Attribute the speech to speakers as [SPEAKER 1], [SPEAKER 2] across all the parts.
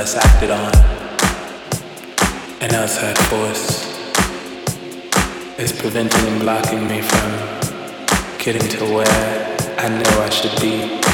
[SPEAKER 1] unless acted on, an outside force is preventing and blocking me from getting to where I know I should be.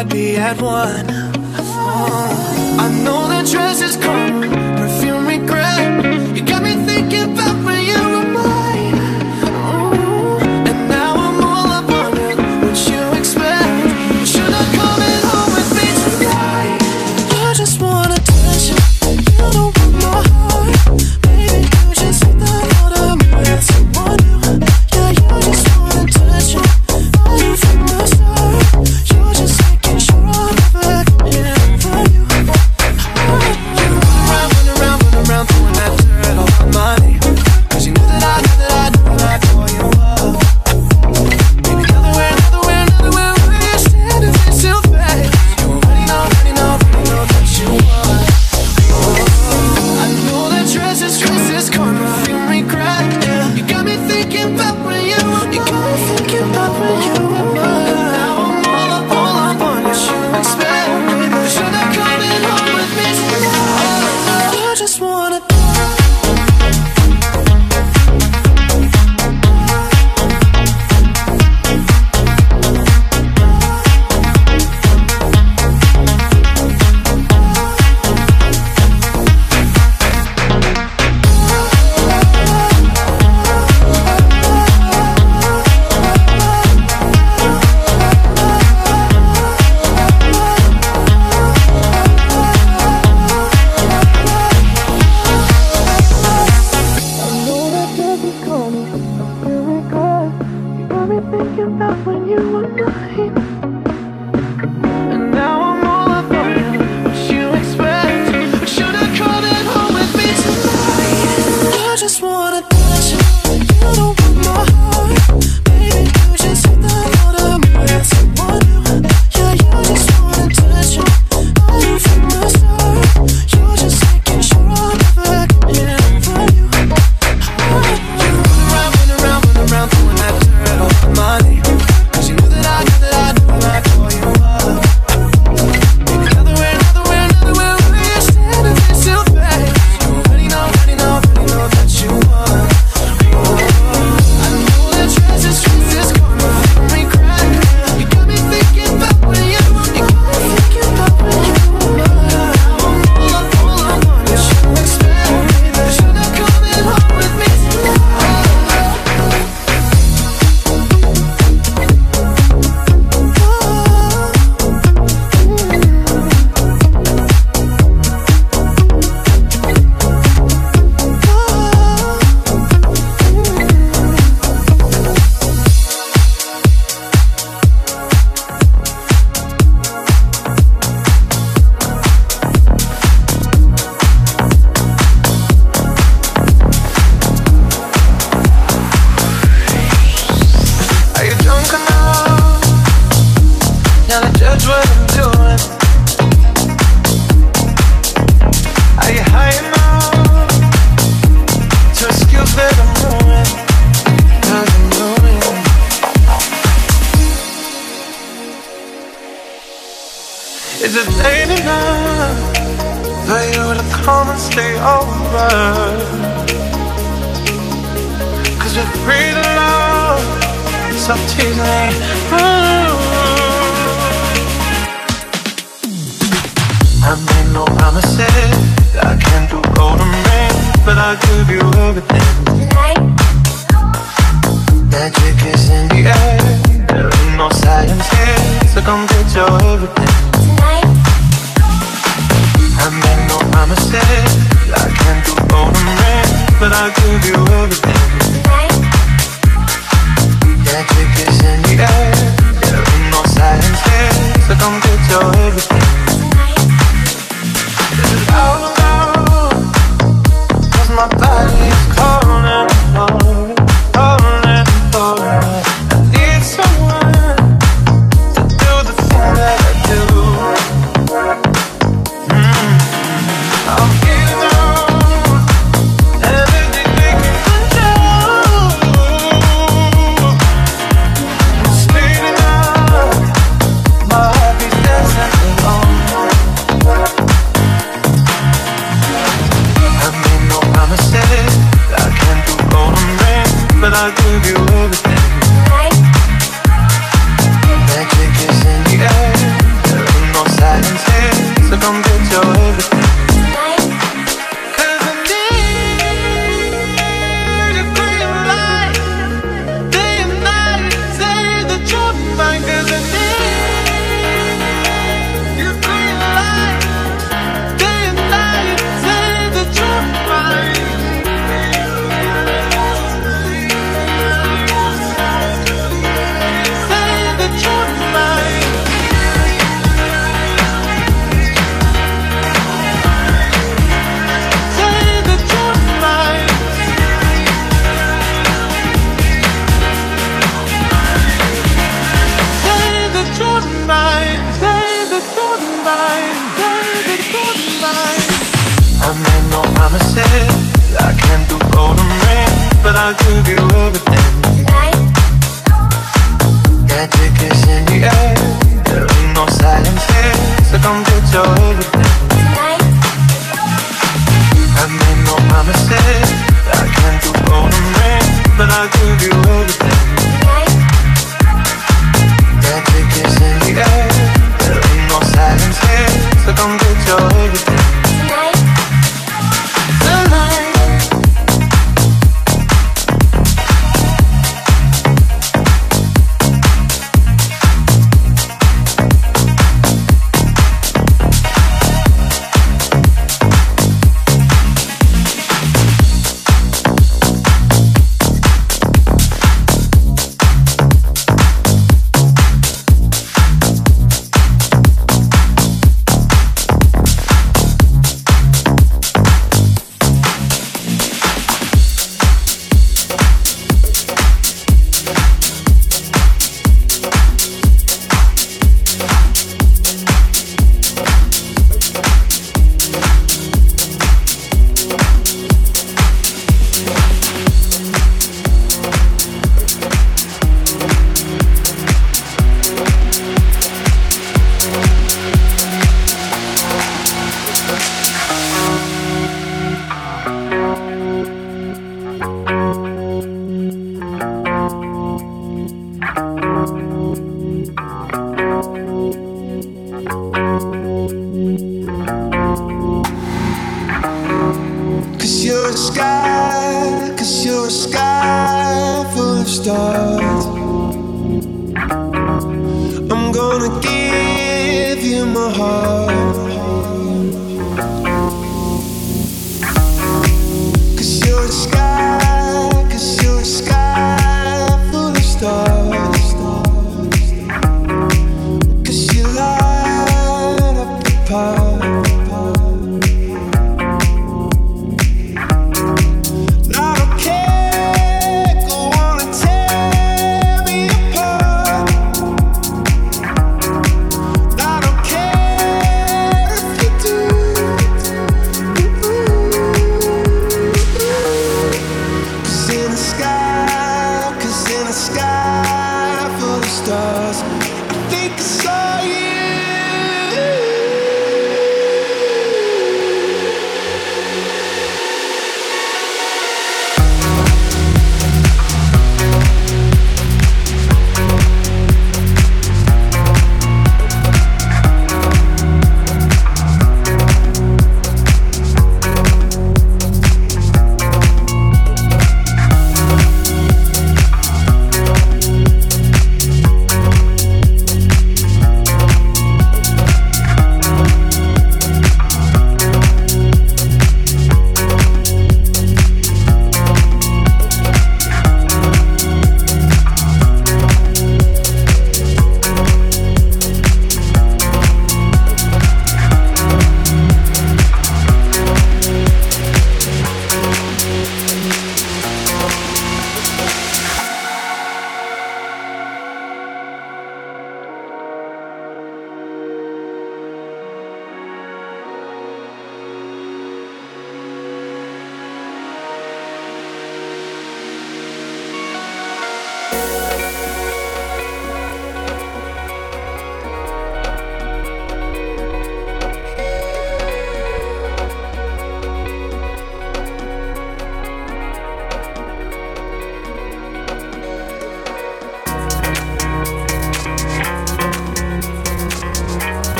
[SPEAKER 1] I'd
[SPEAKER 2] be at one.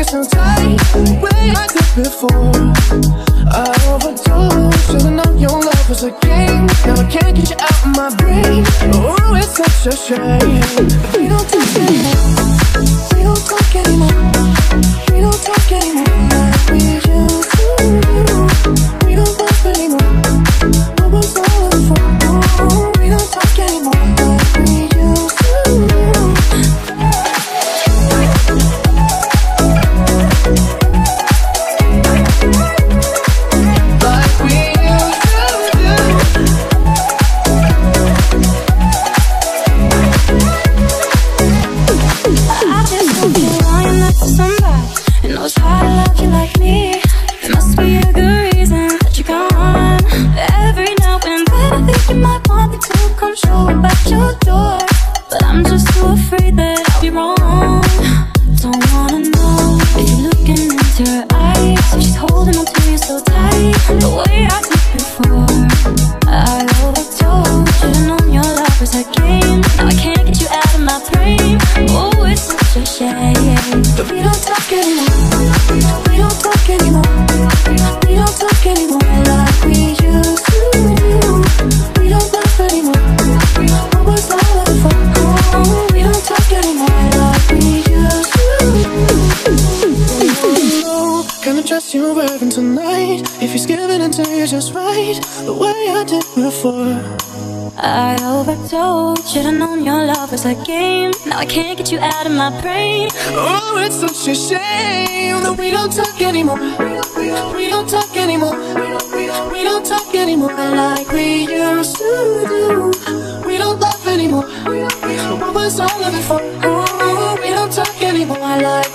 [SPEAKER 2] waist so tight, way I did before. I overdosed, should've known your love was a game. Now I can't get you out of my brain. Oh, it's such a shame. We don't do anymore. was a game. Now I can't get you out of my brain.
[SPEAKER 1] Oh, it's such a shame That we don't talk anymore. We don't talk anymore. We don't talk anymore Like we used to do. We don't love anymore. What was all of it for? Oh, we don't talk anymore like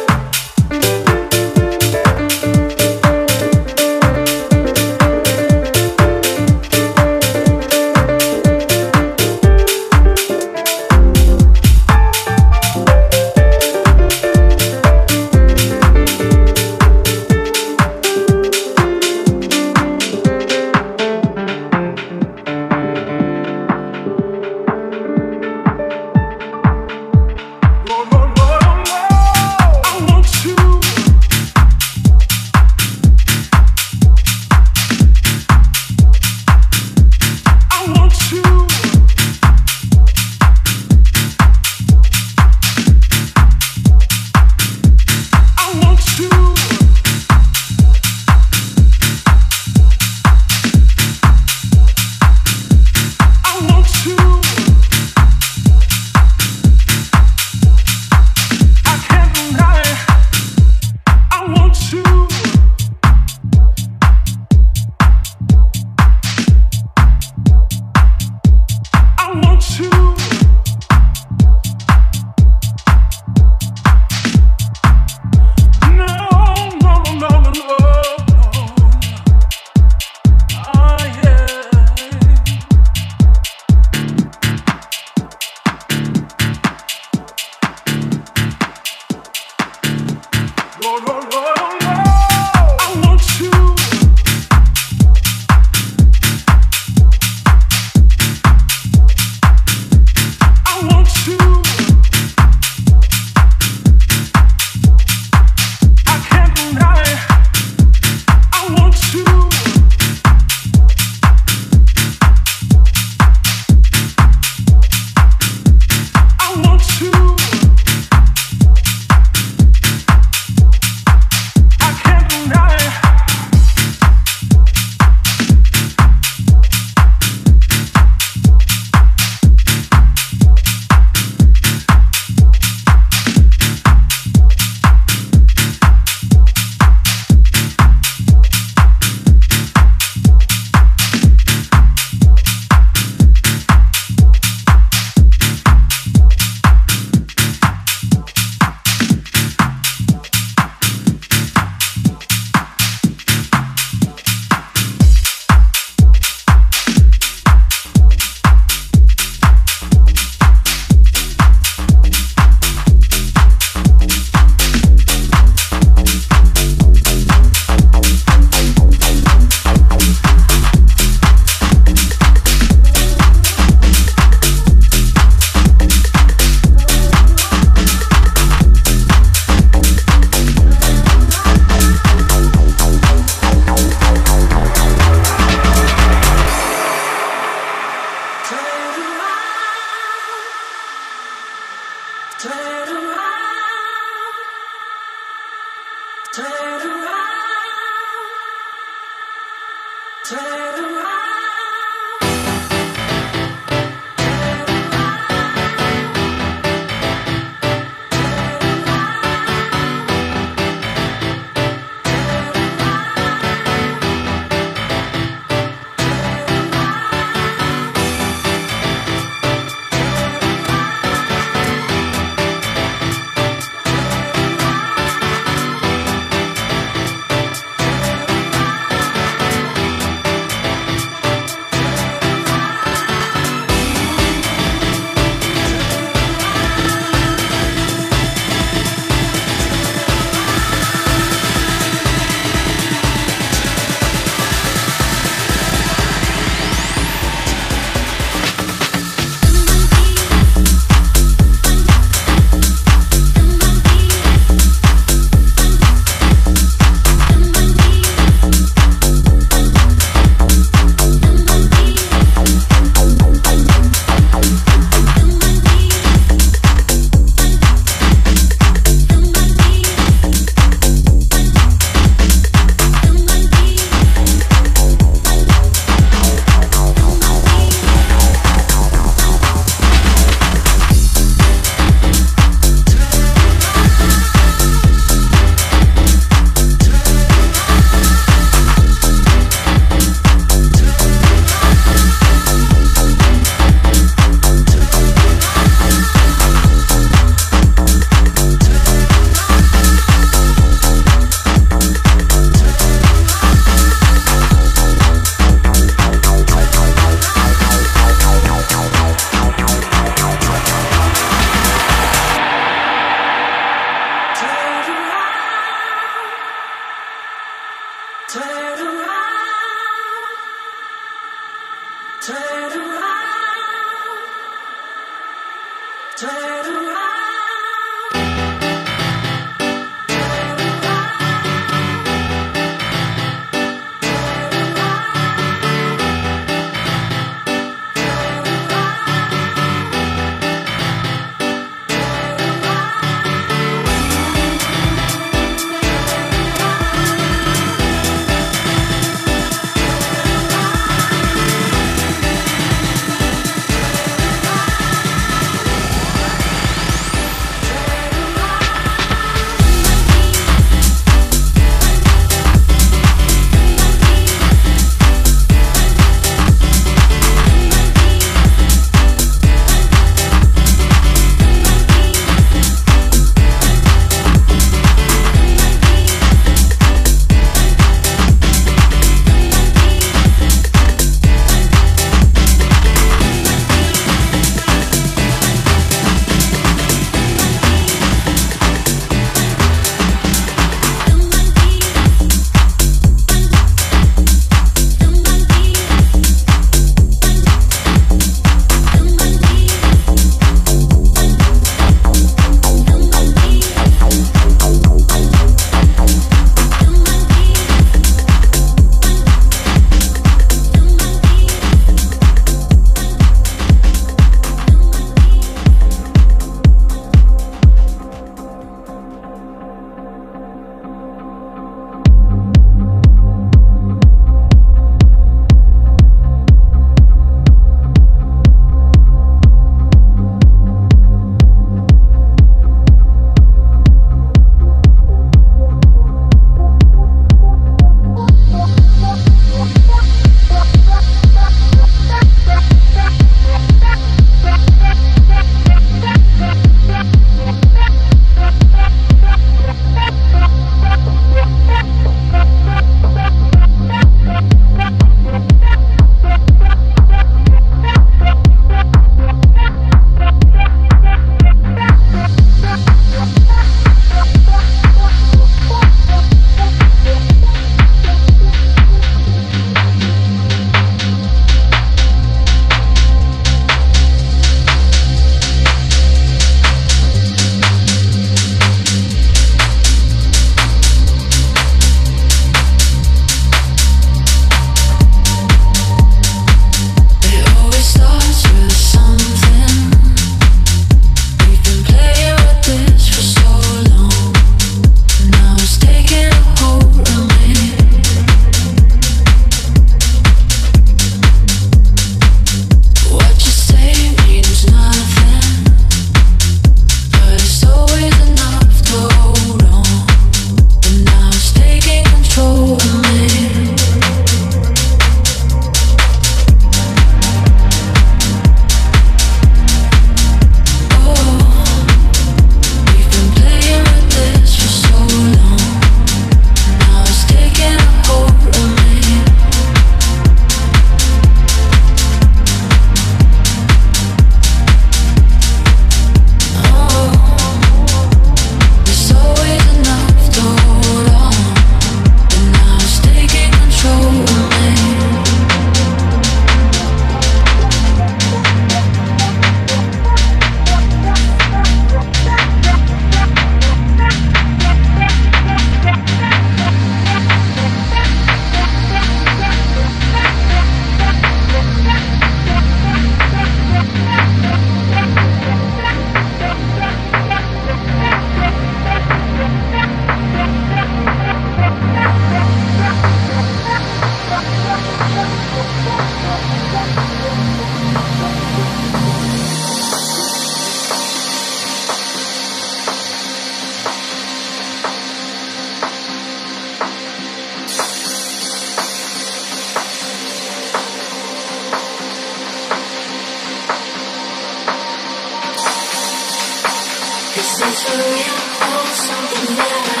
[SPEAKER 1] something better?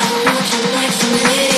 [SPEAKER 2] Oh,
[SPEAKER 1] I
[SPEAKER 3] want your life
[SPEAKER 2] to me.